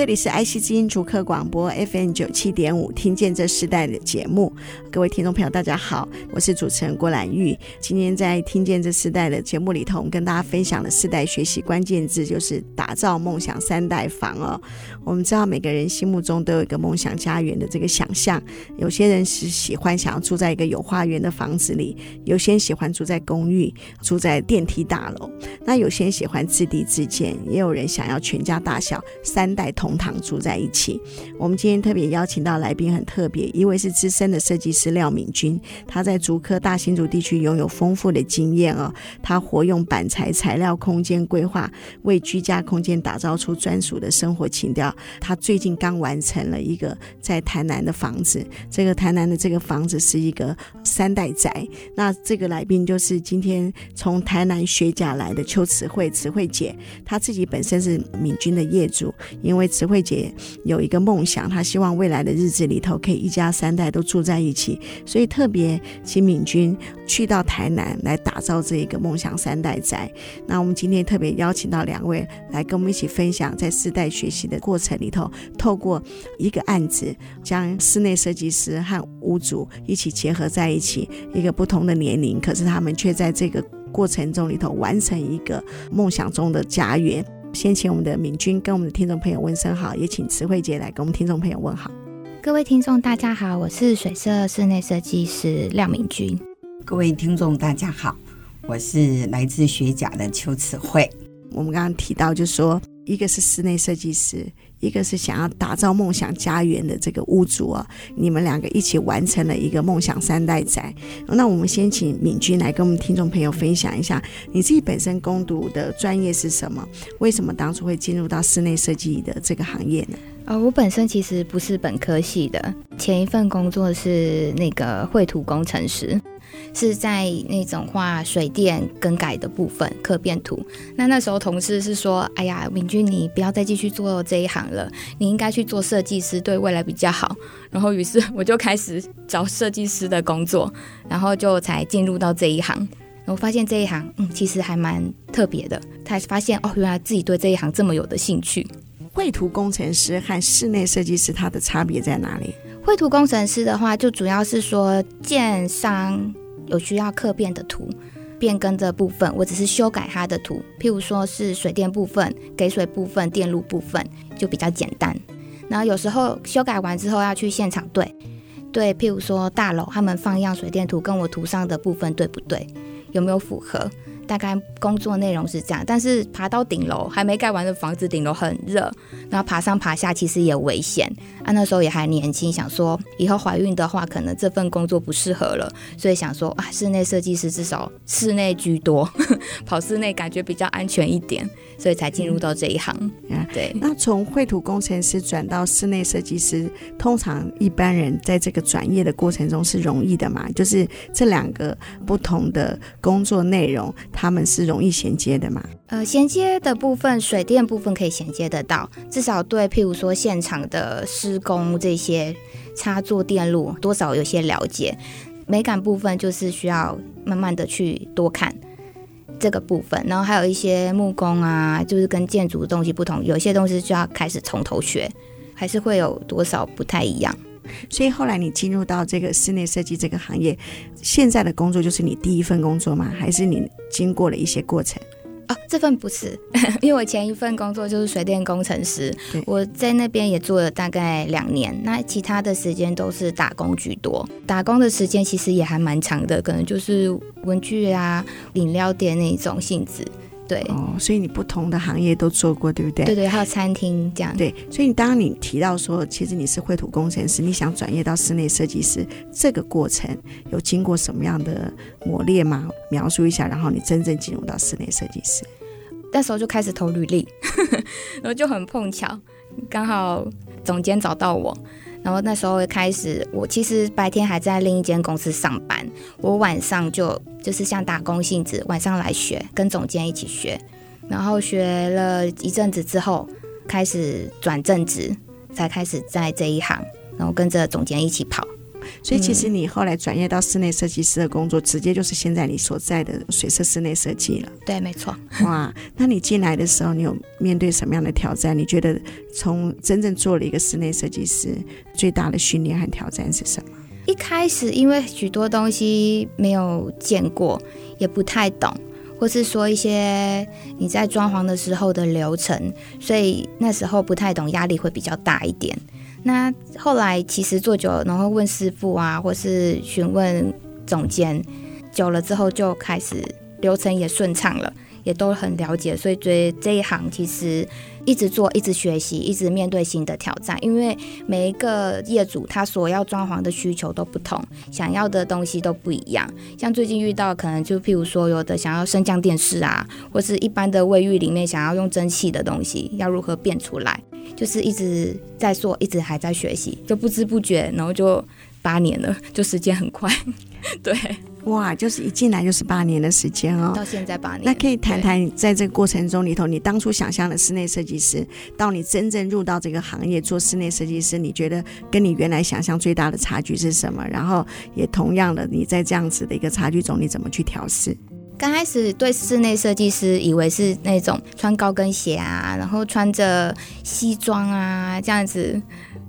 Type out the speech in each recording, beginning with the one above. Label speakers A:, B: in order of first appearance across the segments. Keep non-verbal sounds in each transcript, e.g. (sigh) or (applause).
A: 这里是爱惜之音逐客广播 FM 九七点五，听见这世代的节目。各位听众朋友，大家好，我是主持人郭兰玉。今天在听见这世代的节目里头，我们跟大家分享的世代学习关键字就是打造梦想三代房哦。我们知道每个人心目中都有一个梦想家园的这个想象，有些人是喜欢想要住在一个有花园的房子里，有些人喜欢住在公寓，住在电梯大楼，那有些人喜欢自地自建，也有人想要全家大小三代同。同堂住在一起。我们今天特别邀请到来宾很特别，一位是资深的设计师廖敏君，他在竹科大新竹地区拥有丰富的经验哦。他活用板材材料空间规划，为居家空间打造出专属的生活情调。他最近刚完成了一个在台南的房子，这个台南的这个房子是一个三代宅。那这个来宾就是今天从台南学甲来的邱慈慧，慈慧姐，她自己本身是敏君的业主，因为。慈慧姐有一个梦想，她希望未来的日子里头可以一家三代都住在一起，所以特别请敏君去到台南来打造这一个梦想三代宅。那我们今天特别邀请到两位来跟我们一起分享，在四代学习的过程里头，透过一个案子，将室内设计师和屋主一起结合在一起，一个不同的年龄，可是他们却在这个过程中里头完成一个梦想中的家园。先请我们的敏君跟我们的听众朋友问声好，也请慈惠姐来跟我们听众朋友问好。
B: 各位听众大家好，我是水色室内设计师廖敏君。
C: 各位听众大家好，我是来自学甲的邱慈惠。
A: 我们刚刚提到，就是说，一个是室内设计师。一个是想要打造梦想家园的这个屋主啊，你们两个一起完成了一个梦想三代宅。那我们先请敏君来跟我们听众朋友分享一下，你自己本身攻读的专业是什么？为什么当初会进入到室内设计的这个行业呢？
B: 呃，我本身其实不是本科系的，前一份工作是那个绘图工程师。是在那种画水电更改的部分，刻变图。那那时候同事是说：“哎呀，敏君，你不要再继续做这一行了，你应该去做设计师，对未来比较好。”然后于是我就开始找设计师的工作，然后就才进入到这一行。我发现这一行，嗯，其实还蛮特别的。才发现哦，原来自己对这一行这么有的兴趣。
A: 绘图工程师和室内设计师，它的差别在哪里？
B: 绘图工程师的话，就主要是说建商。有需要刻变的图，变更的部分，我只是修改它的图。譬如说是水电部分、给水部分、电路部分，就比较简单。然后有时候修改完之后要去现场对，对，譬如说大楼他们放样水电图跟我图上的部分对不对，有没有符合？大概工作内容是这样，但是爬到顶楼还没盖完的房子，顶楼很热，然后爬上爬下其实也危险。啊，那时候也还年轻，想说以后怀孕的话，可能这份工作不适合了，所以想说啊，室内设计师至少室内居多，(laughs) 跑室内感觉比较安全一点，所以才进入到这一行。嗯，对。
A: 那从绘图工程师转到室内设计师，通常一般人在这个转业的过程中是容易的嘛？就是这两个不同的工作内容。他们是容易衔接的吗？
B: 呃，衔接的部分，水电部分可以衔接得到，至少对，譬如说现场的施工这些插座电路，多少有些了解。美感部分就是需要慢慢的去多看这个部分，然后还有一些木工啊，就是跟建筑的东西不同，有些东西就要开始从头学，还是会有多少不太一样。
A: 所以后来你进入到这个室内设计这个行业，现在的工作就是你第一份工作吗？还是你经过了一些过程？
B: 哦，这份不是，(laughs) 因为我前一份工作就是水电工程师，我在那边也做了大概两年，那其他的时间都是打工居多。打工的时间其实也还蛮长的，可能就是文具啊、饮料店那种性质。对
A: 哦，所以你不同的行业都做过，对不对？
B: 对对，还有餐厅这样。
A: 对，所以你当刚你提到说，其实你是绘图工程师，你想转业到室内设计师，这个过程有经过什么样的磨练吗？描述一下，然后你真正进入到室内设计师，
B: 那时候就开始投履历，(laughs) 然后就很碰巧，刚好总监找到我。然后那时候开始，我其实白天还在另一间公司上班，我晚上就就是像打工性质，晚上来学，跟总监一起学，然后学了一阵子之后，开始转正职，才开始在这一行，然后跟着总监一起跑。
A: 所以其实你后来转业到室内设计师的工作，直接就是现在你所在的水色室内设计了。
B: 对，没错。
A: 哇，那你进来的时候，你有面对什么样的挑战？你觉得从真正做了一个室内设计师，最大的训练和挑战是什么？
B: 一开始因为许多东西没有见过，也不太懂，或是说一些你在装潢的时候的流程，所以那时候不太懂，压力会比较大一点。那后来其实做久了，然后问师傅啊，或是询问总监，久了之后就开始流程也顺畅了，也都很了解，所以对这一行其实一直做，一直学习，一直面对新的挑战。因为每一个业主他所要装潢的需求都不同，想要的东西都不一样。像最近遇到可能就譬如说有的想要升降电视啊，或是一般的卫浴里面想要用蒸汽的东西，要如何变出来？就是一直在做，一直还在学习，就不知不觉，然后就八年了，就时间很快。(laughs) 对，
A: 哇，就是一进来就是八年的时间哦，
B: 到现在八年。
A: 那可以谈谈在这个过程中里头，你当初想象的室内设计师，到你真正入到这个行业做室内设计师，你觉得跟你原来想象最大的差距是什么？然后也同样的，你在这样子的一个差距中，你怎么去调试？
B: 刚开始对室内设计师以为是那种穿高跟鞋啊，然后穿着西装啊这样子，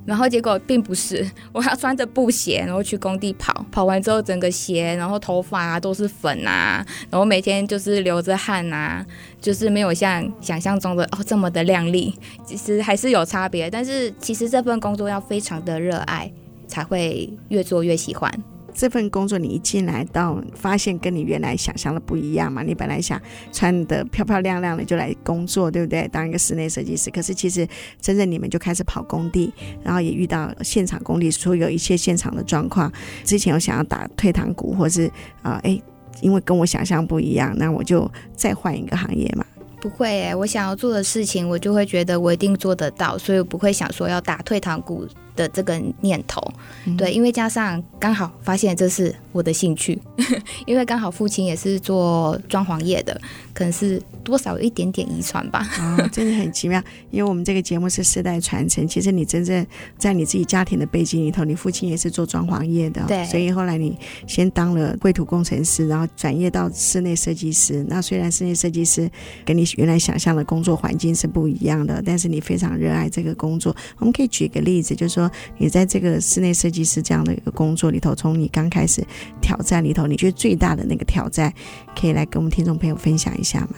B: 然后结果并不是，我要穿着布鞋，然后去工地跑，跑完之后整个鞋，然后头发啊都是粉啊，然后每天就是流着汗啊，就是没有像想象中的哦这么的靓丽，其实还是有差别，但是其实这份工作要非常的热爱，才会越做越喜欢。
A: 这份工作你一进来到发现跟你原来想象的不一样嘛？你本来想穿得漂漂亮亮的就来工作，对不对？当一个室内设计师，可是其实真正你们就开始跑工地，然后也遇到现场工地所有一切现场的状况。之前有想要打退堂鼓，或是啊，哎、因为跟我想象不一样，那我就再换一个行业嘛？
B: 不会诶，我想要做的事情，我就会觉得我一定做得到，所以我不会想说要打退堂鼓的这个念头，嗯、对，因为加上刚好发现这是我的兴趣，(laughs) 因为刚好父亲也是做装潢业的，可能是多少有一点点遗传吧。
A: 啊、哦，真的很奇妙，因为我们这个节目是世代传承。其实你真正在你自己家庭的背景里头，你父亲也是做装潢业的，
B: 对，
A: 所以后来你先当了绘图工程师，然后转业到室内设计师。那虽然室内设计师跟你原来想象的工作环境是不一样的，但是你非常热爱这个工作。我们可以举个例子，就是说。说你在这个室内设计师这样的一个工作里头，从你刚开始挑战里头，你觉得最大的那个挑战，可以来跟我们听众朋友分享一下吗？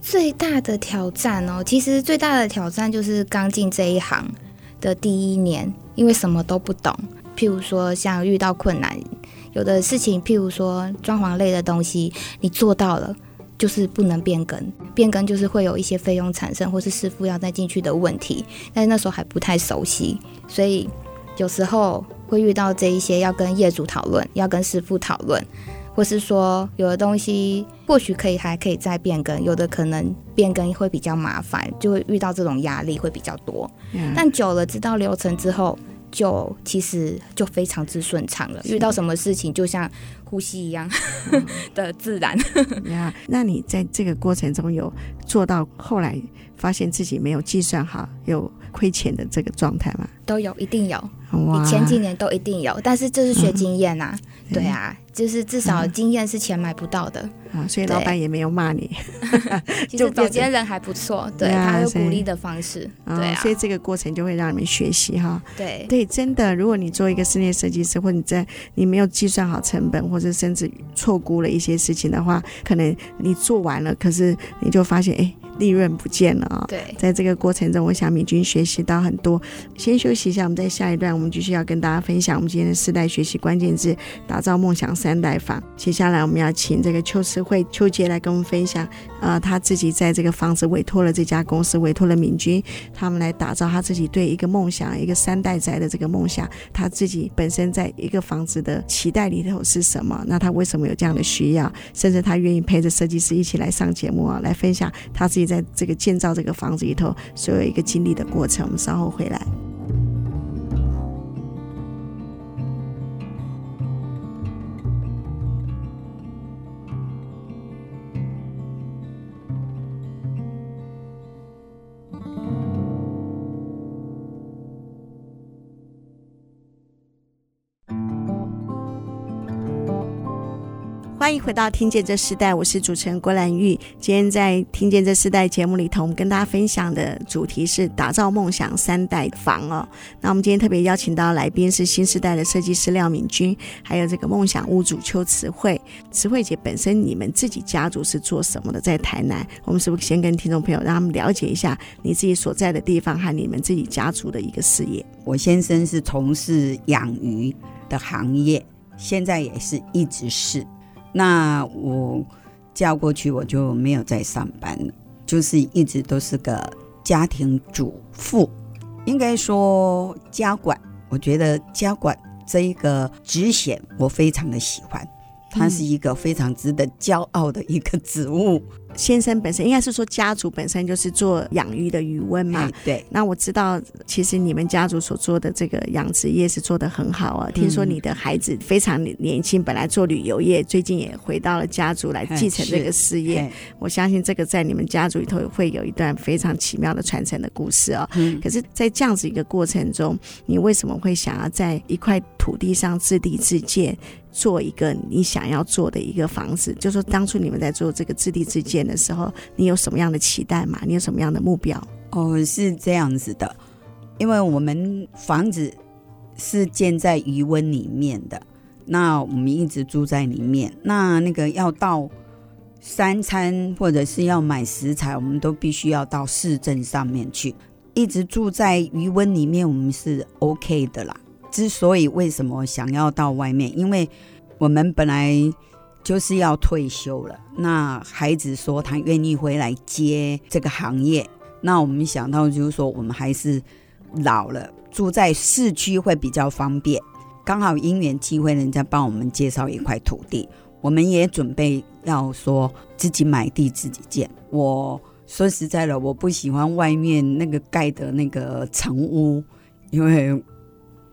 B: 最大的挑战哦，其实最大的挑战就是刚进这一行的第一年，因为什么都不懂。譬如说，像遇到困难，有的事情，譬如说装潢类的东西，你做到了。就是不能变更，变更就是会有一些费用产生，或是师傅要再进去的问题。但是那时候还不太熟悉，所以有时候会遇到这一些要跟业主讨论，要跟师傅讨论，或是说有的东西或许可以还可以再变更，有的可能变更会比较麻烦，就会遇到这种压力会比较多。嗯。但久了知道流程之后，就其实就非常之顺畅了。遇到什么事情就像。呼吸一样的自然 (laughs)
A: 呀。那你在这个过程中有做到后来发现自己没有计算好有亏钱的这个状态吗？
B: 都有，一定有。你前几年都一定有，但是这是学经验呐、啊嗯。对啊，就是至少经验是钱买不到的。
A: 啊，所以老板也没有骂你。(laughs)
B: 其实总监人还不错，对，他有鼓励的方式。对啊，
A: 所以这个过程就会让你们学习哈。
B: 对
A: 对，真的，如果你做一个室内设计师，或者你在你没有计算好成本，或者甚至错估了一些事情的话，可能你做完了，可是你就发现，哎。利润不见了啊！
B: 对，
A: 在这个过程中，我想敏君学习到很多。先休息一下，我们在下一段，我们继续要跟大家分享我们今天的四代学习关键字，打造梦想三代房。接下来，我们要请这个邱慈慧邱杰来跟我们分享，呃，他自己在这个房子委托了这家公司，委托了敏君，他们来打造他自己对一个梦想，一个三代宅的这个梦想。他自己本身在一个房子的期待里头是什么？那他为什么有这样的需要？甚至他愿意陪着设计师一起来上节目啊，来分享他自己。在这个建造这个房子里头，所有一个经历的过程，我们稍后回来。欢迎回到《听见这时代》，我是主持人郭兰玉。今天在《听见这时代》节目里头，我们跟大家分享的主题是打造梦想三代房哦。那我们今天特别邀请到来宾是新时代的设计师廖敏君，还有这个梦想屋主邱慈慧。慈慧姐本身你们自己家族是做什么的？在台南，我们是不是先跟听众朋友让他们了解一下你自己所在的地方和你们自己家族的一个事业？
C: 我先生是从事养鱼的行业，现在也是一直是。那我嫁过去，我就没有再上班了，就是一直都是个家庭主妇，应该说家管。我觉得家管这一个职衔，我非常的喜欢，它是一个非常值得骄傲的一个职务。
A: 先生本身应该是说家族本身就是做养鱼的渔翁嘛，
C: 对。
A: 那我知道，其实你们家族所做的这个养殖业是做得很好啊。听说你的孩子非常年轻，本来做旅游业，最近也回到了家族来继承这个事业。我相信这个在你们家族里头会有一段非常奇妙的传承的故事哦。可是，在这样子一个过程中，你为什么会想要在一块土地上自立自建？做一个你想要做的一个房子，就说当初你们在做这个自立自建的时候，你有什么样的期待吗？你有什么样的目标？
C: 哦，是这样子的，因为我们房子是建在余温里面的，那我们一直住在里面。那那个要到三餐或者是要买食材，我们都必须要到市镇上面去。一直住在余温里面，我们是 OK 的啦。之所以为什么想要到外面，因为我们本来就是要退休了。那孩子说他愿意回来接这个行业，那我们想到就是说，我们还是老了，住在市区会比较方便。刚好因缘机会，人家帮我们介绍一块土地，我们也准备要说自己买地自己建。我说实在的，我不喜欢外面那个盖的那个成屋，因为。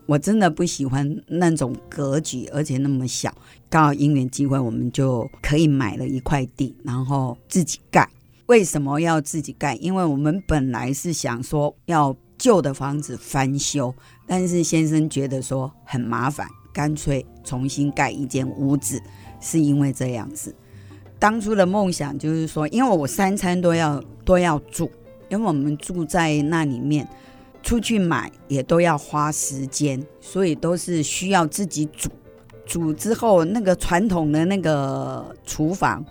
C: 我真的不喜欢那种格局，而且那么小。刚好因缘机会，我们就可以买了一块地，然后自己盖。为什么要自己盖？因为我们本来是想说要旧的房子翻修，但是先生觉得说很麻烦，干脆重新盖一间屋子。是因为这样子，当初的梦想就是说，因为我三餐都要都要煮，因为我们住在那里面。出去买也都要花时间，所以都是需要自己煮。煮之后，那个传统的那个厨房，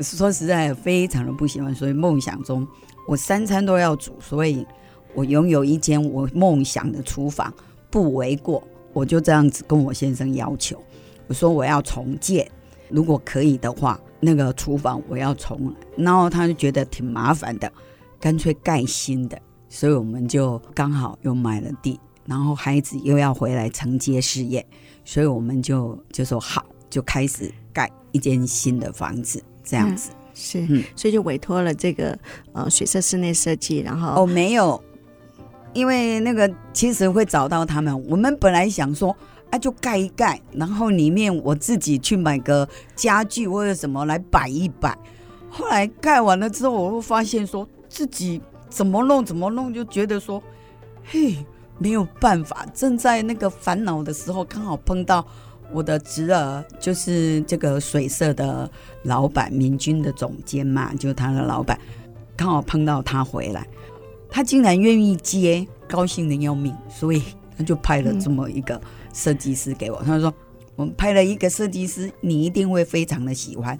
C: 说实在非常的不喜欢。所以梦想中我三餐都要煮，所以我拥有一间我梦想的厨房不为过。我就这样子跟我先生要求，我说我要重建，如果可以的话，那个厨房我要重来。然后他就觉得挺麻烦的，干脆盖新的。所以我们就刚好又买了地，然后孩子又要回来承接事业，所以我们就就说好，就开始盖一间新的房子，这样子、
A: 嗯、是，嗯，所以就委托了这个呃水色室内设计，然后
C: 哦没有，因为那个其实会找到他们，我们本来想说啊就盖一盖，然后里面我自己去买个家具或者什么来摆一摆，后来盖完了之后，我会发现说自己。怎么弄怎么弄，就觉得说，嘿，没有办法。正在那个烦恼的时候，刚好碰到我的侄儿，就是这个水色的老板，明君的总监嘛，就他的老板，刚好碰到他回来，他竟然愿意接，高兴的要命，所以他就派了这么一个设计师给我。他说，我们派了一个设计师，你一定会非常的喜欢。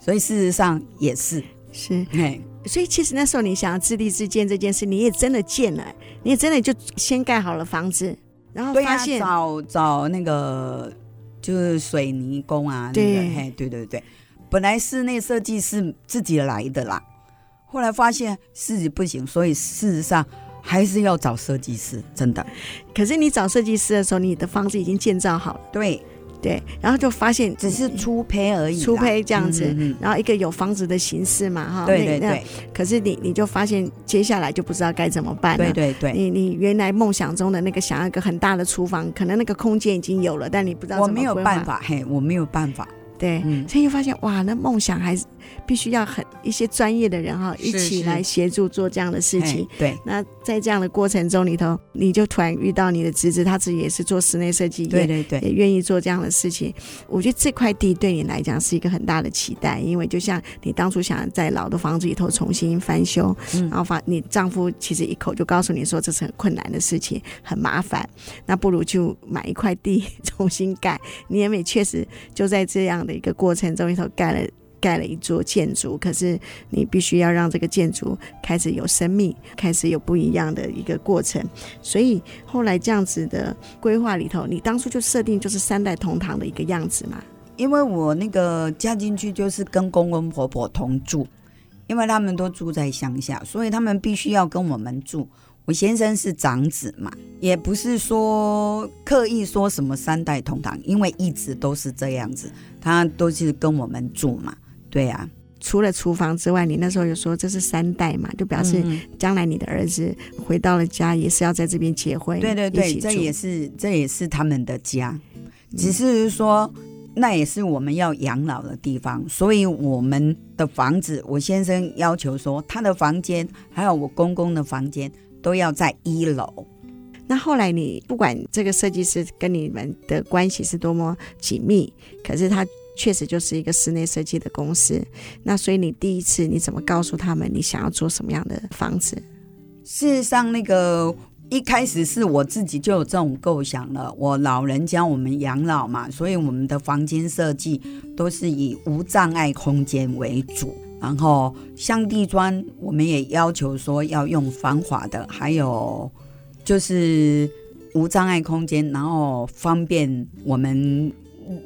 C: 所以事实上也是
A: 是，嘿。所以其实那时候你想要自立自建这件事，你也真的建了，你也真的就先盖好了房子，然后发现、
C: 啊、找找那个就是水泥工啊，对、那个，嘿，对对对，本来室内设计是自己来的啦，后来发现自己不行，所以事实上还是要找设计师，真的。
A: 可是你找设计师的时候，你的房子已经建造好了，
C: 对。
A: 对，然后就发现
C: 只是初胚而已，
A: 初胚这样子，嗯嗯嗯，然后一个有房子的形式嘛，哈，
C: 对对对。
A: 可是你你就发现接下来就不知道该怎么办了，
C: 对对对。
A: 你你原来梦想中的那个想要一个很大的厨房，可能那个空间已经有了，但你不知道怎么。
C: 我没有办法，嘿，我没有办法。
A: 对，嗯，所以就发现哇，那梦想还是必须要很一些专业的人哈一起来协助做这样的事情。
C: 对，
A: 那在这样的过程中里头，你就突然遇到你的侄子，他自己也是做室内设计，
C: 对对对，
A: 也愿意做这样的事情。我觉得这块地对你来讲是一个很大的期待，因为就像你当初想在老的房子里头重新翻修，嗯、然后发你丈夫其实一口就告诉你说这是很困难的事情，很麻烦，那不如就买一块地 (laughs) 重新盖。你也没确实就在这样的一个过程中里头盖了。盖了一座建筑，可是你必须要让这个建筑开始有生命，开始有不一样的一个过程。所以后来这样子的规划里头，你当初就设定就是三代同堂的一个样子嘛？
C: 因为我那个嫁进去就是跟公公婆婆同住，因为他们都住在乡下，所以他们必须要跟我们住。我先生是长子嘛，也不是说刻意说什么三代同堂，因为一直都是这样子，他都是跟我们住嘛。对啊，
A: 除了厨房之外，你那时候有说这是三代嘛，就表示将来你的儿子回到了家也是要在这边结婚。
C: 对对对，这也是这也是他们的家，只是说那也是我们要养老的地方，所以我们的房子，我先生要求说他的房间还有我公公的房间都要在一楼。
A: 那后来你不管这个设计师跟你们的关系是多么紧密，可是他。确实就是一个室内设计的公司，那所以你第一次你怎么告诉他们你想要做什么样的房子？
C: 事实上，那个一开始是我自己就有这种构想了。我老人家我们养老嘛，所以我们的房间设计都是以无障碍空间为主，然后像地砖，我们也要求说要用防滑的，还有就是无障碍空间，然后方便我们。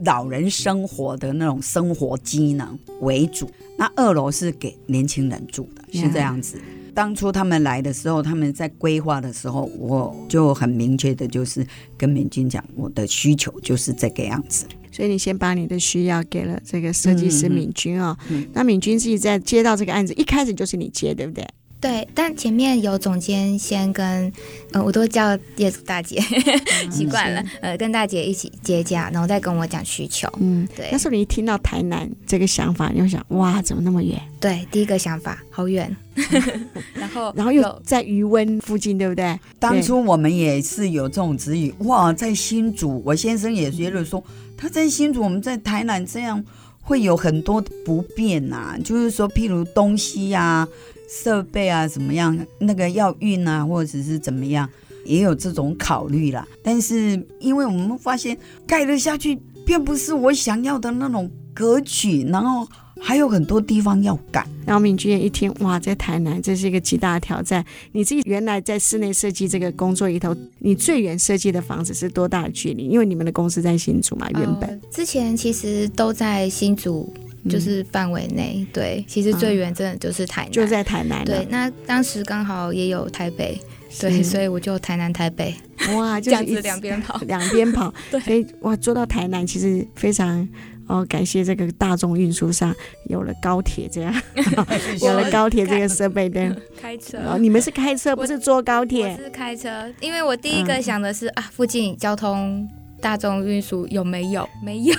C: 老人生活的那种生活机能为主，那二楼是给年轻人住的，是这样子。当初他们来的时候，他们在规划的时候，我就很明确的，就是跟敏君讲，我的需求就是这个样子。
A: 所以你先把你的需要给了这个设计师敏君哦。嗯嗯、那敏君自己在接到这个案子，一开始就是你接，对不对？
B: 对，但前面有总监先跟，呃，我都叫业主大姐，(laughs) 习惯了，呃，跟大姐一起接洽，然后再跟我讲需求。嗯，对。
A: 那时候你一听到台南这个想法，你就想，哇，怎么那么远？
B: 对，第一个想法好远。(laughs) 然后，
A: 然后又在余温附近，对不对？
C: 当初我们也是有这种质疑，哇，在新竹，我先生也觉得说，他在新竹，我们在台南这样会有很多不便呐、啊，就是说，譬如东西呀、啊。设备啊，怎么样？那个要运啊，或者是怎么样，也有这种考虑啦。但是，因为我们发现盖了下去，并不是我想要的那种格局，然后还有很多地方要改。
A: 然后敏君也一听，哇，在台南这是一个极大的挑战。你自己原来在室内设计这个工作里头，你最远设计的房子是多大的距离？因为你们的公司在新竹嘛，原本、呃、
B: 之前其实都在新竹。就是范围内，对，其实最远真的就是台南，
A: 就在台南。
B: 对，那当时刚好也有台北，对，所以我就台南台北，
A: 哇，(laughs)
B: 这样子两边跑，(laughs)
A: 两边跑，(laughs) 对，所以哇，坐到台南其实非常哦，感谢这个大众运输上有了高铁这样，有了高铁这个设备的。
B: 开车，
A: 哦，你们是开车不是坐高铁？
B: 我是开车，因为我第一个想的是啊，附近交通。大众运输有没有？没有，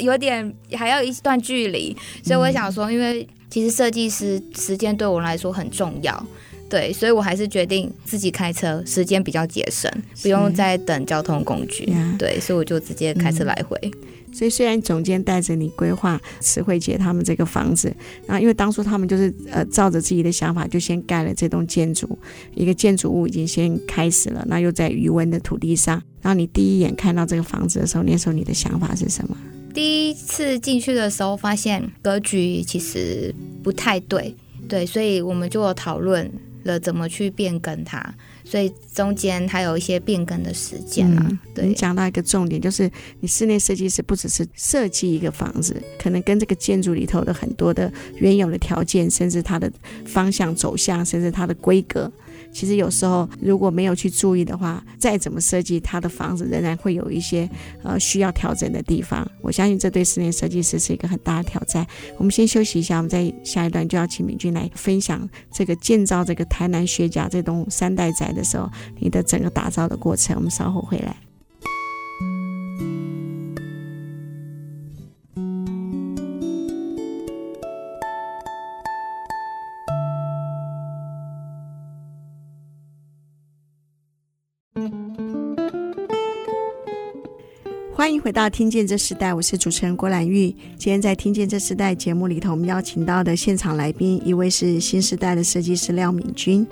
B: 有。(laughs) 点还要一段距离，所以我想说，因为其实设计师时间对我来说很重要，对，所以我还是决定自己开车，时间比较节省，不用再等交通工具，对，所以我就直接开车来回。嗯
A: 所以虽然总监带着你规划慈惠姐他们这个房子，然后因为当初他们就是呃照着自己的想法就先盖了这栋建筑，一个建筑物已经先开始了，那又在余温的土地上。然后你第一眼看到这个房子的时候，那时候你的想法是什么？
B: 第一次进去的时候发现格局其实不太对，对，所以我们就有讨论了怎么去变更它。所以中间还有一些变更的时间啊。嗯、对，
A: 你讲到一个重点，就是你室内设计师不只是设计一个房子，可能跟这个建筑里头的很多的原有的条件，甚至它的方向走向，甚至它的规格。其实有时候如果没有去注意的话，再怎么设计，它的房子仍然会有一些呃需要调整的地方。我相信这对室内设计师是一个很大的挑战。我们先休息一下，我们在下一段就要请敏君来分享这个建造这个台南学甲这栋三代宅的时候，你的整个打造的过程。我们稍后回来。欢迎回到《听见这时代》，我是主持人郭兰玉。今天在《听见这时代》节目里头，我们邀请到的现场来宾，一位是新时代的设计师廖敏君，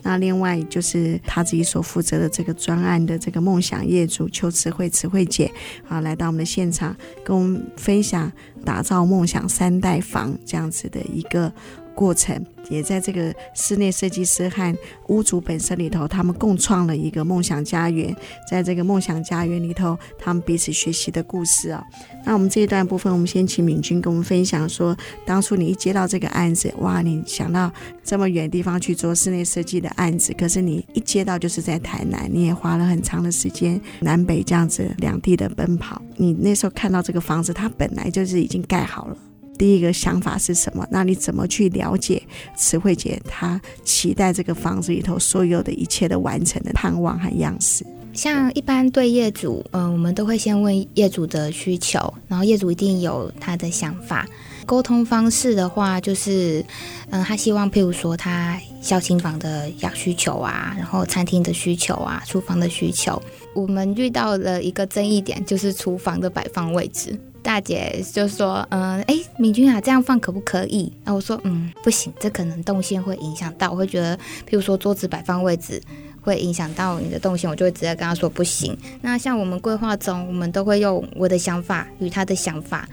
A: 那另外就是他自己所负责的这个专案的这个梦想业主邱慈慧慈慧姐啊，来到我们的现场，跟我们分享打造梦想三代房这样子的一个过程。也在这个室内设计师和屋主本身里头，他们共创了一个梦想家园。在这个梦想家园里头，他们彼此学习的故事啊、哦。那我们这一段部分，我们先请敏君跟我们分享说，当初你一接到这个案子，哇，你想到这么远地方去做室内设计的案子，可是你一接到就是在台南，你也花了很长的时间南北这样子两地的奔跑。你那时候看到这个房子，它本来就是已经盖好了。第一个想法是什么？那你怎么去了解慈慧姐她期待这个房子里头所有的一切的完成的盼望和样式？
B: 像一般对业主，嗯、我们都会先问业主的需求，然后业主一定有他的想法。沟通方式的话，就是，嗯、他希望譬如说他孝亲房的要需求啊，然后餐厅的需求啊，厨房的需求。我们遇到了一个争议点，就是厨房的摆放位置。大姐就说：“嗯、哎，敏君啊，这样放可不可以？”那我说：“嗯，不行，这可能动线会影响到。我会觉得，譬如说桌子摆放位置会影响到你的动线，我就会直接跟他说不行。那像我们规划中，我们都会用我的想法与他的想法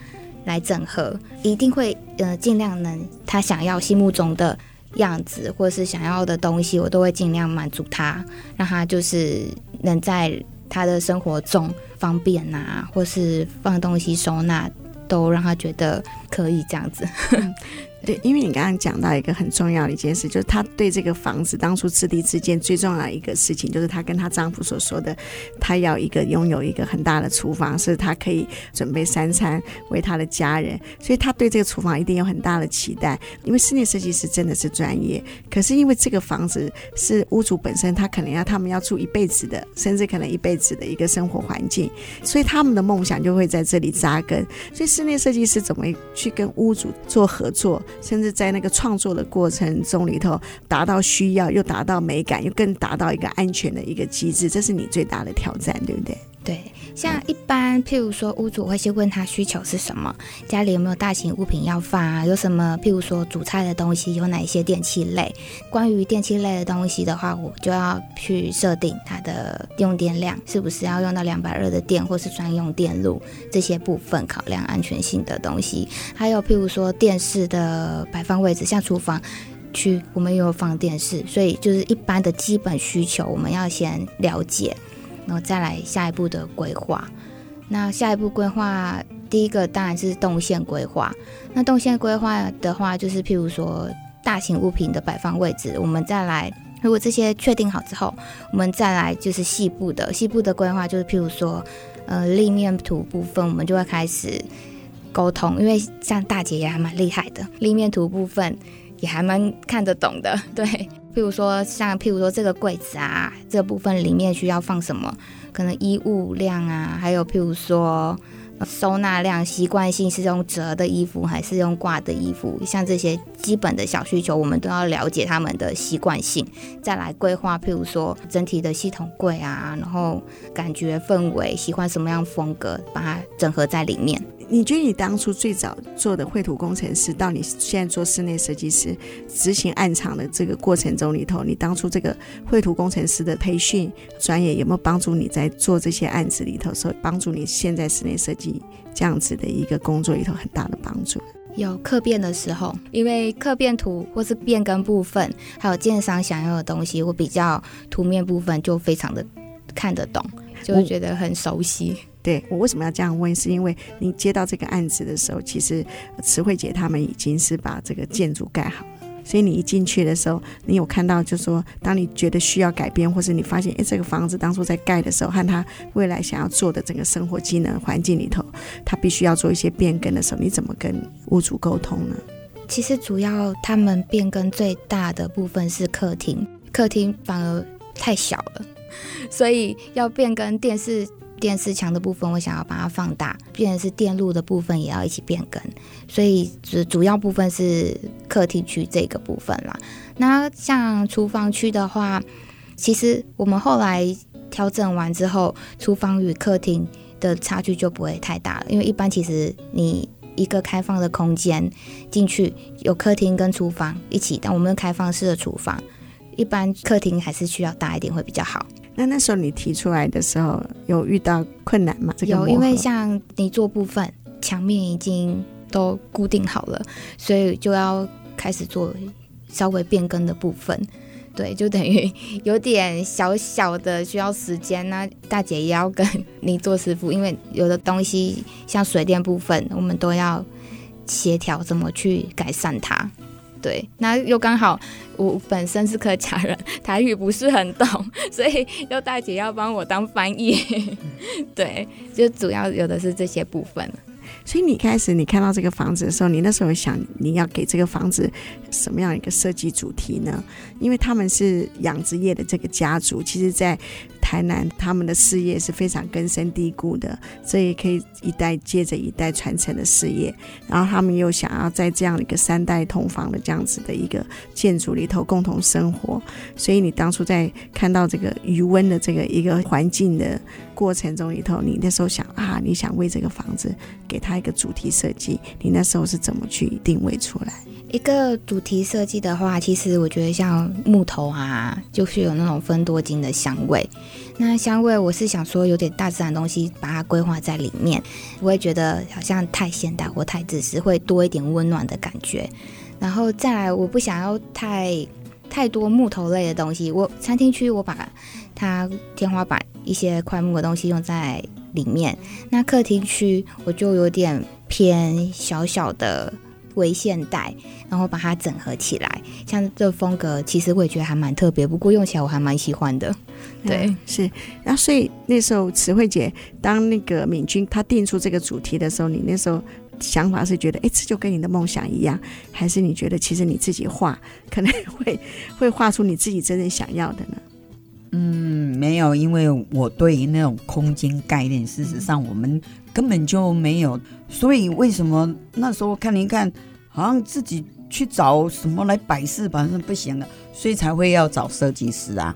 B: 来整合，一定会呃尽量能他想要心目中的样子或者是想要的东西，我都会尽量满足他，让他就是能在他的生活中。”方便呐、啊，或是放东西收纳，都让他觉得可以这样子。
A: 对，因为你刚刚讲到一个很重要的一件事，就是她对这个房子当初自立之间最重要一个事情，就是她跟她丈夫所说的，她要一个拥有一个很大的厨房，是她可以准备三餐为她的家人，所以她对这个厨房一定有很大的期待。因为室内设计师真的是专业，可是因为这个房子是屋主本身，他可能要他们要住一辈子的，甚至可能一辈子的一个生活环境，所以他们的梦想就会在这里扎根。所以室内设计师怎么去跟屋主做合作？甚至在那个创作的过程中里头，达到需要，又达到美感，又更达到一个安全的一个机制，这是你最大的挑战，对不对？
B: 对，像一般，譬如说，屋主会先问他需求是什么，家里有没有大型物品要放啊？有什么，譬如说煮菜的东西，有哪一些电器类？关于电器类的东西的话，我就要去设定它的用电量，是不是要用到两百二的电，或是专用电路这些部分，考量安全性的东西。还有譬如说电视的摆放位置，像厨房区，我们也有放电视，所以就是一般的基本需求，我们要先了解。然后再来下一步的规划。那下一步规划，第一个当然是动线规划。那动线规划的话，就是譬如说大型物品的摆放位置，我们再来。如果这些确定好之后，我们再来就是细部的细部的规划，就是譬如说，呃，立面图部分，我们就会开始沟通。因为像大姐也还蛮厉害的，立面图部分也还蛮看得懂的，对。譬如说，像譬如说这个柜子啊，这部分里面需要放什么？可能衣物量啊，还有譬如说收纳量，习惯性是用折的衣服还是用挂的衣服？像这些基本的小需求，我们都要了解他们的习惯性，再来规划。譬如说整体的系统柜啊，然后感觉氛围，喜欢什么样风格，把它整合在里面。
A: 你觉得你当初最早做的绘图工程师，到你现在做室内设计师，执行案场的这个过程中里头，你当初这个绘图工程师的培训专业有没有帮助你在做这些案子里头，说帮助你现在室内设计这样子的一个工作里头很大的帮助？
B: 有客变的时候，因为客变图或是变更部分，还有建商想要的东西，我比较图面部分就非常的看得懂，就会觉得很熟悉。
A: 对，我为什么要这样问？是因为你接到这个案子的时候，其实慈慧姐他们已经是把这个建筑盖好了，所以你一进去的时候，你有看到，就是说，当你觉得需要改变，或是你发现，哎，这个房子当初在盖的时候，和他未来想要做的整个生活机能环境里头，他必须要做一些变更的时候，你怎么跟屋主沟通呢？
B: 其实主要他们变更最大的部分是客厅，客厅反而太小了，所以要变更电视。电视墙的部分，我想要把它放大，变成是电路的部分也要一起变更，所以主主要部分是客厅区这个部分啦。那像厨房区的话，其实我们后来调整完之后，厨房与客厅的差距就不会太大了。因为一般其实你一个开放的空间进去有客厅跟厨房一起，但我们开放式的厨房，一般客厅还是需要大一点会比较好。
A: 那那时候你提出来的时候有遇到困难吗？这个、
B: 有，因为像泥作部分墙面已经都固定好了，所以就要开始做稍微变更的部分。对，就等于 (laughs) 有点小小的需要时间。那大姐也要跟泥做师傅，因为有的东西像水电部分，我们都要协调怎么去改善它。对，那又刚好我本身是客家人，台语不是很懂，所以又大姐要帮我当翻译。对，就主要有的是这些部分。
A: 所以你开始你看到这个房子的时候，你那时候想你要给这个房子什么样一个设计主题呢？因为他们是养殖业的这个家族，其实，在台南他们的事业是非常根深蒂固的，所以可以一代接着一代传承的事业。然后他们又想要在这样一个三代同房的这样子的一个建筑里头共同生活，所以你当初在看到这个余温的这个一个环境的过程中里头，你那时候想啊，你想为这个房子给他。一个主题设计，你那时候是怎么去定位出来？
B: 一个主题设计的话，其实我觉得像木头啊，就是有那种芬多精的香味。那香味，我是想说有点大自然东西，把它规划在里面，我会觉得好像太现代或太自私，会多一点温暖的感觉。然后再来，我不想要太太多木头类的东西。我餐厅区，我把它天花板一些块木的东西用在。里面，那客厅区我就有点偏小小的微现代，然后把它整合起来。像这风格，其实我也觉得还蛮特别，不过用起来我还蛮喜欢的。对，
A: 嗯、是。然后所以那时候慈惠姐当那个敏君她定出这个主题的时候，你那时候想法是觉得，哎，这就跟你的梦想一样，还是你觉得其实你自己画可能会会画出你自己真正想要的呢？
C: 嗯，没有，因为我对于那种空间概念，事实上我们根本就没有，所以为什么那时候看一看，好像自己去找什么来摆设，反正不行了，所以才会要找设计师啊。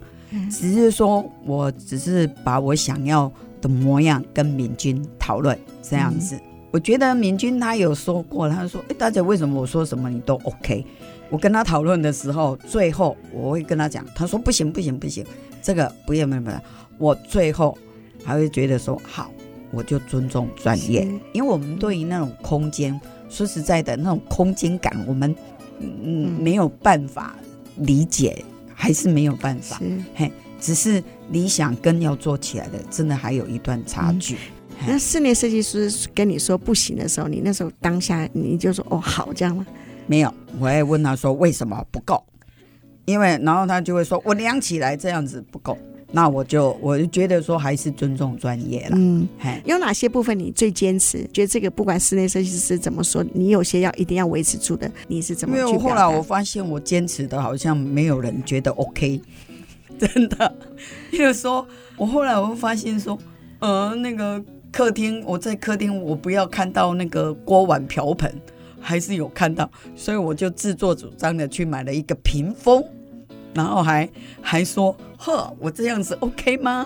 C: 只是说我只是把我想要的模样跟敏君讨论这样子。我觉得敏君他有说过，他说：“哎，大姐，为什么我说什么你都 OK？” 我跟他讨论的时候，最后我会跟他讲，他说：“不行，不行，不行。”这个不要不要不要，我最后还会觉得说好，我就尊重专业，因为我们对于那种空间，说实在的，那种空间感，我们嗯没有办法理解，还是没有办法，嘿，只是理想跟要做起来的，真的还有一段差距。
A: 嗯、那室内设计师跟你说不行的时候，你那时候当下你就说哦好这样吗？
C: 没有，我还问他说为什么不够。因为，然后他就会说：“我量起来这样子不够。”那我就我就觉得说，还是尊重专业了。嗯，嘿，
A: 有哪些部分你最坚持？觉得这个不管室内设计师怎么说，你有些要一定要维持住的，你是怎么？
C: 因为后来我发现，我坚持的好像没有人觉得 OK，(laughs) 真的。因为说，我后来我会发现说，呃，那个客厅，我在客厅，我不要看到那个锅碗瓢盆。还是有看到，所以我就自作主张的去买了一个屏风，然后还还说呵，我这样子 OK 吗？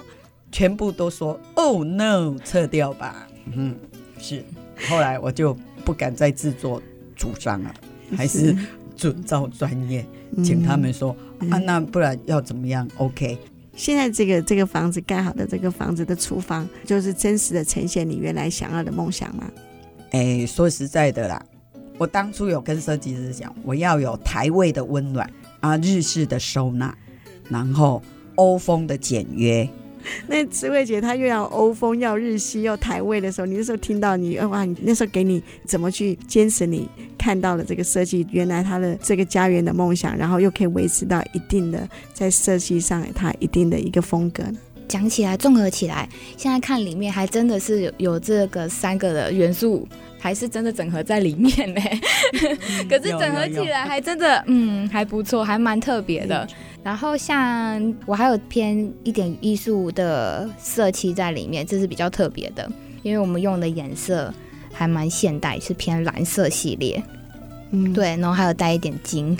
C: 全部都说 Oh no，撤掉吧。嗯，是。后来我就不敢再自作主张了，还是遵照专业，请他们说、嗯、啊，那不然要怎么样？OK。
A: 现在这个这个房子盖好的这个房子的厨房，就是真实的呈现你原来想要的梦想吗？
C: 哎，说实在的啦。我当初有跟设计师讲，我要有台味的温暖啊，日式的收纳，然后欧风的简约。(laughs)
A: 那慈慧姐她又要欧风，要日系，要台味的时候，你那时候听到你哇，你那时候给你怎么去坚持你看到了这个设计，原来他的这个家园的梦想，然后又可以维持到一定的在设计上它一定的一个风格。
B: 讲起来综合起来，现在看里面还真的是有有这个三个的元素。还是真的整合在里面呢，(laughs) 可是整合起来还真的嗯还不错，还蛮特别的。然后像我还有偏一点艺术的色漆在里面，这是比较特别的，因为我们用的颜色还蛮现代，是偏蓝色系列。嗯，对，然后还有带一点金，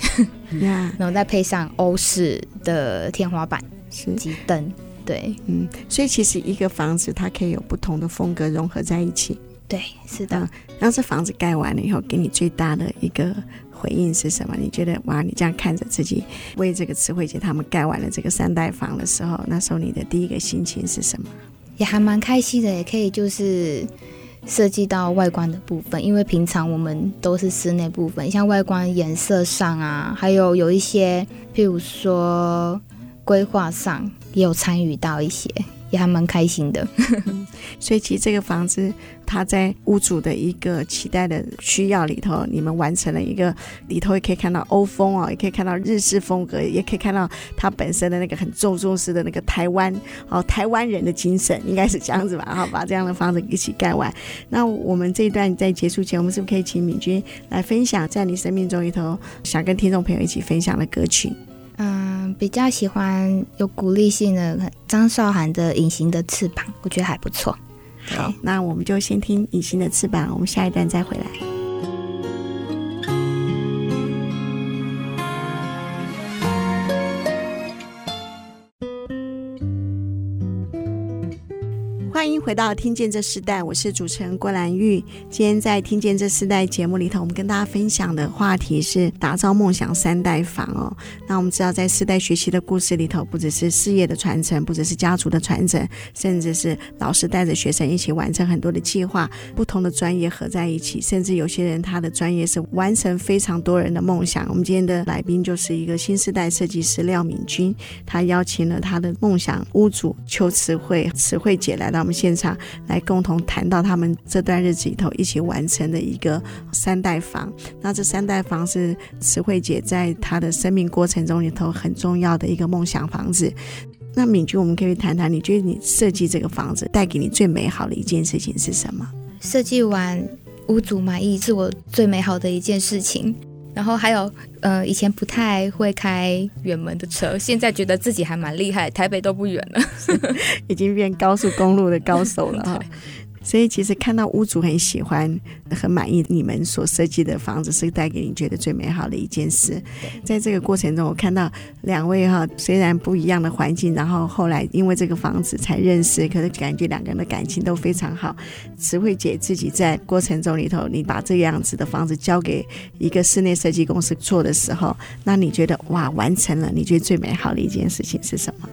B: (laughs) 然后再配上欧式的天花板、是及灯。对，
A: 嗯，所以其实一个房子它可以有不同的风格融合在一起。
B: 对，是的。
A: 嗯，然后这房子盖完了以后，给你最大的一个回应是什么？你觉得哇，你这样看着自己为这个慈惠姐他们盖完了这个三代房的时候，那时候你的第一个心情是什么？
B: 也还蛮开心的，也可以就是设计到外观的部分，因为平常我们都是室内部分，像外观颜色上啊，还有有一些，譬如说规划上也有参与到一些。也还蛮开心的，(laughs)
A: 所以其实这个房子，它在屋主的一个期待的需要里头，你们完成了一个里头也可以看到欧风哦，也可以看到日式风格，也可以看到它本身的那个很重重视的那个台湾哦，台湾人的精神，应该是这样子吧？好，把这样的房子一起盖完。那我们这一段在结束前，我们是不是可以请敏君来分享在你生命中里头想跟听众朋友一起分享的歌曲？
B: 比较喜欢有鼓励性的张韶涵的《隐形的翅膀》，我觉得还不错。
A: 好，那我们就先听《隐形的翅膀》，我们下一段再回来。回到《听见这世代》，我是主持人郭兰玉。今天在《听见这世代》节目里头，我们跟大家分享的话题是打造梦想三代房哦。那我们知道，在世代学习的故事里头，不只是事业的传承，不只是家族的传承，甚至是老师带着学生一起完成很多的计划，不同的专业合在一起，甚至有些人他的专业是完成非常多人的梦想。我们今天的来宾就是一个新时代设计师廖敏君，他邀请了他的梦想屋主邱慈惠慈惠姐来到。我们现场来共同谈到他们这段日子里头一起完成的一个三代房。那这三代房是慈惠姐在她的生命过程中里头很重要的一个梦想房子。那敏君，我们可以谈谈，你觉得你设计这个房子带给你最美好的一件事情是什么？
B: 设计完屋主满意是我最美好的一件事情。然后还有，呃，以前不太会开远门的车，现在觉得自己还蛮厉害，台北都不远了，(laughs)
A: 已经变高速公路的高手了哈。(laughs) 所以其实看到屋主很喜欢、很满意你们所设计的房子，是带给你觉得最美好的一件事。在这个过程中，我看到两位哈，虽然不一样的环境，然后后来因为这个房子才认识，可是感觉两个人的感情都非常好。慈惠姐自己在过程中里头，你把这样子的房子交给一个室内设计公司做的时候，那你觉得哇，完成了？你觉得最美好的一件事情是什么？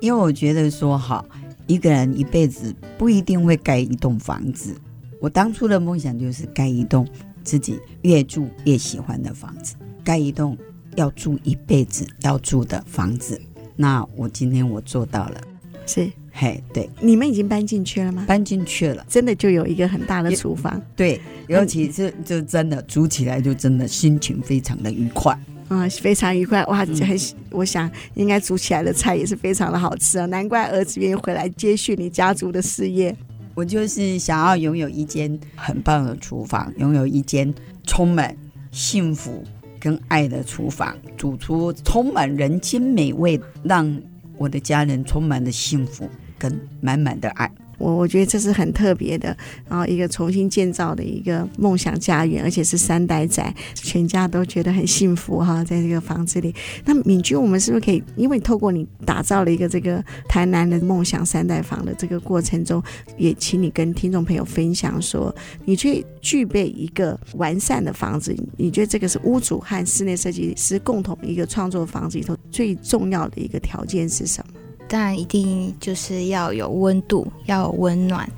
C: 因为我觉得说好。一个人一辈子不一定会盖一栋房子。我当初的梦想就是盖一栋自己越住越喜欢的房子，盖一栋要住一辈子要住的房子。那我今天我做到了，
A: 是
C: 嘿，对。
A: 你们已经搬进去了吗？
C: 搬进去了，
A: 真的就有一个很大的厨房。
C: 对，尤其是就真的煮起来就真的心情非常的愉快。
A: 嗯，非常愉快哇！很，我想应该煮起来的菜也是非常的好吃啊，难怪儿子愿意回来接续你家族的事业。
C: 我就是想要拥有一间很棒的厨房，拥有一间充满幸福跟爱的厨房，煮出充满人间美味，让我的家人充满了幸福跟满满的爱。
A: 我我觉得这是很特别的，然后一个重新建造的一个梦想家园，而且是三代仔，全家都觉得很幸福哈，在这个房子里。那敏君，我们是不是可以，因为透过你打造了一个这个台南的梦想三代房的这个过程中，也请你跟听众朋友分享说，你去具备一个完善的房子，你觉得这个是屋主和室内设计师共同一个创作房子里头最重要的一个条件是什么？
B: 当然，一定就是要有温度，要有温暖，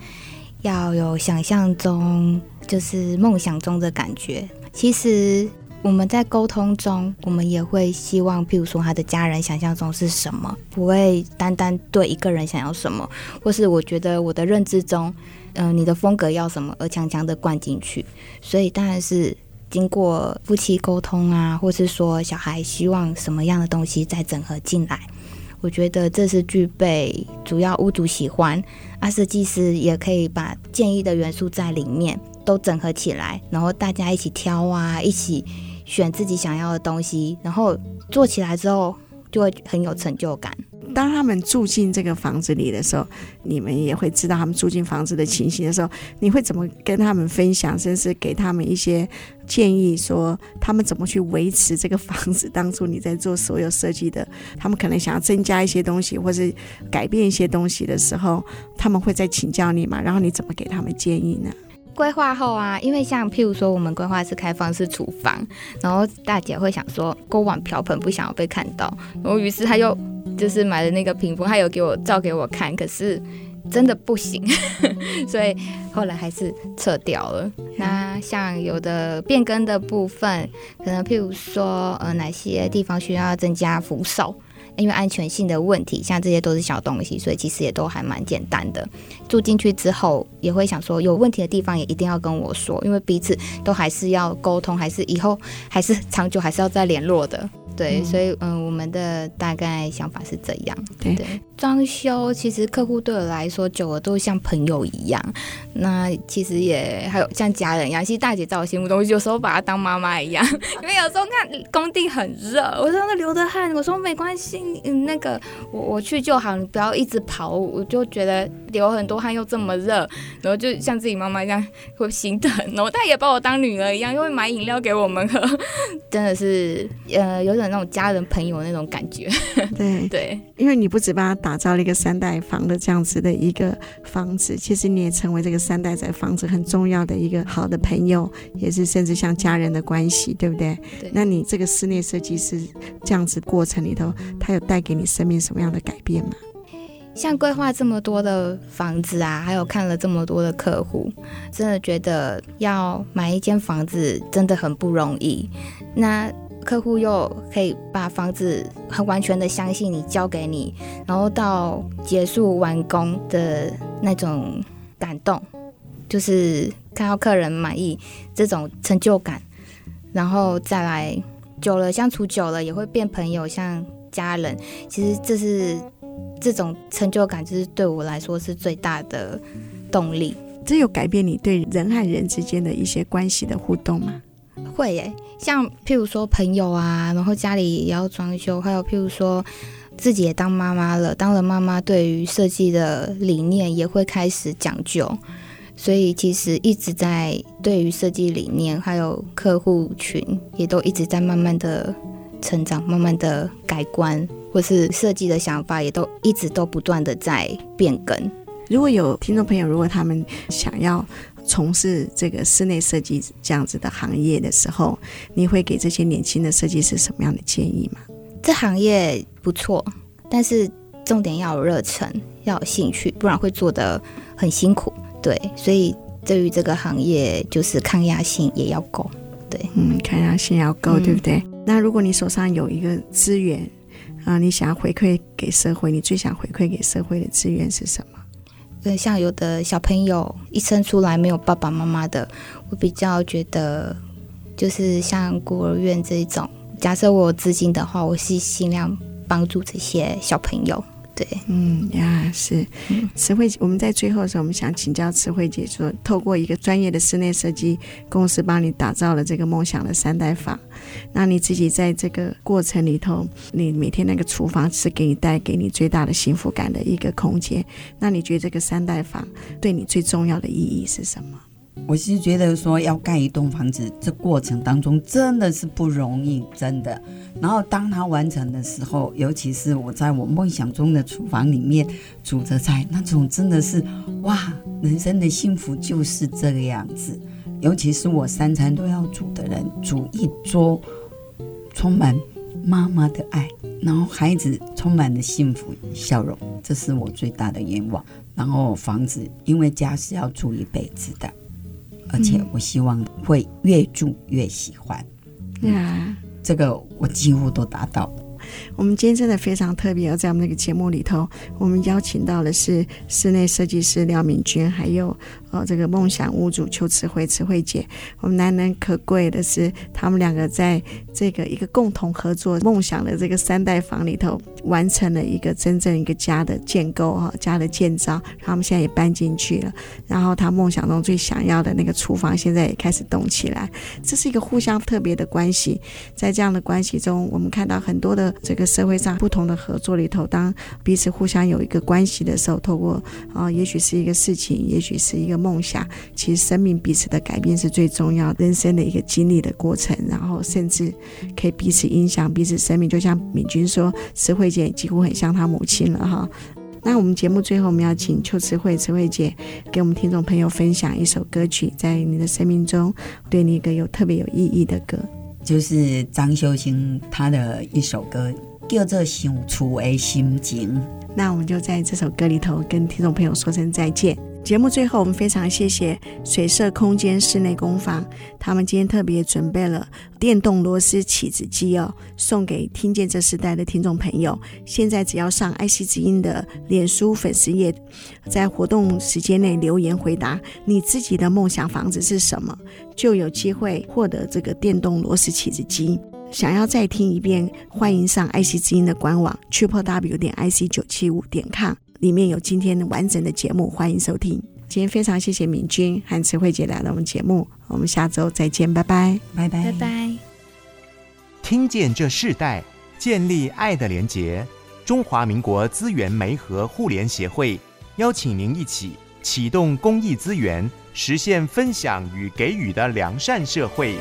B: 要有想象中，就是梦想中的感觉。其实我们在沟通中，我们也会希望，譬如说他的家人想象中是什么，不会单单对一个人想要什么，或是我觉得我的认知中，嗯、你的风格要什么，而强强的灌进去。所以当然是经过夫妻沟通啊，或是说小孩希望什么样的东西再整合进来。我觉得这是具备主要屋主喜欢，啊，设计师也可以把建议的元素在里面都整合起来，然后大家一起挑啊，一起选自己想要的东西，然后做起来之后就会很有成就感。
A: 当他们住进这个房子里的时候，你们也会知道他们住进房子的情形的时候，你会怎么跟他们分享，甚至给他们一些建议，说他们怎么去维持这个房子？当初你在做所有设计的，他们可能想要增加一些东西，或是改变一些东西的时候，他们会再请教你嘛？然后你怎么给他们建议呢？
B: 规划后啊，因为像譬如说，我们规划是开放式厨房，然后大姐会想说锅碗瓢盆不想要被看到，然后于是她又就是买了那个屏风，她有给我照给我看，可是真的不行，(laughs) 所以后来还是撤掉了。那像有的变更的部分，可能譬如说呃哪些地方需要增加扶手。因为安全性的问题，像这些都是小东西，所以其实也都还蛮简单的。住进去之后，也会想说有问题的地方也一定要跟我说，因为彼此都还是要沟通，还是以后还是长久还是要再联络的。对，所以嗯，我们的大概想法是这样。对，装修其实客户对我来说，久了都像朋友一样。那其实也还有像家人一样。其实大姐在我心目中，有时候把她当妈妈一样。(laughs) 因为有时候看工地很热，我说那流的汗，我说没关系，嗯，那个我我去就好，你不要一直跑。我就觉得流很多汗又这么热，然后就像自己妈妈一样会心疼。然后她也把我当女儿一样，又会买饮料给我们喝，(laughs) 真的是呃有点。那种家人朋友那种感觉，
A: 对 (laughs) 对，因为你不止帮他打造了一个三代房的这样子的一个房子，其实你也成为这个三代在房子很重要的一个好的朋友，也是甚至像家人的关系，对不对？对。那你这个室内设计师这样子过程里头，他有带给你生命什么样的改变吗？
B: 像规划这么多的房子啊，还有看了这么多的客户，真的觉得要买一间房子真的很不容易。那客户又可以把房子很完全的相信你，交给你，然后到结束完工的那种感动，就是看到客人满意这种成就感，然后再来久了相处久了也会变朋友，像家人。其实这是这种成就感，就是对我来说是最大的动力。
A: 这有改变你对人和人之间的一些关系的互动吗？
B: 会耶，像譬如说朋友啊，然后家里也要装修，还有譬如说自己也当妈妈了，当了妈妈，对于设计的理念也会开始讲究，所以其实一直在对于设计理念，还有客户群也都一直在慢慢的成长，慢慢的改观，或是设计的想法也都一直都不断的在变更。
A: 如果有听众朋友，如果他们想要。从事这个室内设计这样子的行业的时候，你会给这些年轻的设计师什么样的建议吗？
B: 这行业不错，但是重点要有热忱，要有兴趣，不然会做得很辛苦。对，所以对于这个行业，就是抗压性也要够。对，
A: 嗯，抗压性要够，对不对？嗯。那如果你手上有一个资源啊，呃，你想要回馈给社会，你最想回馈给社会的资源是什么？
B: 像有的小朋友一生出来没有爸爸妈妈的，我比较觉得，就是像孤儿院这一种，假设我有资金的话，我是尽量帮助这些小朋友。对，
A: 嗯呀，是，慈惠，我们在最后的时候，我们想请教慈惠姐说，透过一个专业的室内设计公司帮你打造了这个梦想的三代房，那你自己在这个过程里头，你每天那个厨房是给你带给你最大的幸福感的一个空间，那你觉得这个三代房对你最重要的意义是什么？
C: 我是觉得说要盖一栋房子，这过程当中真的是不容易，真的。然后当它完成的时候，尤其是我在我梦想中的厨房里面煮着菜，那种真的是哇，人生的幸福就是这个样子。尤其是我三餐都要煮的人，煮一桌充满妈妈的爱，然后孩子充满了幸福笑容，这是我最大的愿望。然后房子，因为家是要住一辈子的。而且我希望会越住越喜欢，
A: 对啊，
C: 这个我几乎都达到。
A: 我们今天真的非常特别，在我们那个节目里头，我们邀请到的是室内设计师廖敏君，还有这个梦想屋主邱慈惠，慈惠姐。我们难能可贵的是，他们两个在这个一个共同合作梦想的这个三代房里头，完成了一个真正一个家的建构哈，家的建造。他们现在也搬进去了，然后他梦想中最想要的那个厨房，现在也开始动起来。这是一个互相特别的关系，在这样的关系中，我们看到很多的。这个社会上不同的合作里头，当彼此互相有一个关系的时候，透过啊、也许是一个事情，也许是一个梦想，其实生命彼此的改变是最重要人生的一个经历的过程，然后甚至可以彼此影响彼此生命。就像敏君说，慈惠姐几乎很像她母亲了哈。那我们节目最后，我们要请邱慈惠慈惠姐给我们听众朋友分享一首歌曲，在你的生命中对你一个有特别有意义的歌，
C: 就是张秀清她的一首歌，叫做《想厝的心情》。
A: 那我们就在这首歌里头跟听众朋友说声再见。节目最后，我们非常谢谢水色空间室内工坊，他们今天特别准备了电动螺丝起子机哦，送给听见这时代的听众朋友。现在只要上爱惜之音的脸书粉丝页，在活动时间内留言回答你自己的梦想房子是什么，就有机会获得这个电动螺丝起子机。想要再听一遍，欢迎上爱惜之音的官网：qpw 点 ic 九七五点 com。里面有今天完整的节目，欢迎收听。今天非常谢谢敏君和慈慧姐来到我们节目，我们下周再见，拜拜，
C: 拜拜，
B: 拜拜。
D: 听见这世代，建立爱的连结。中华民国资源媒和互联协会邀请您一起启动公益资源，实现分享与给予的良善社会。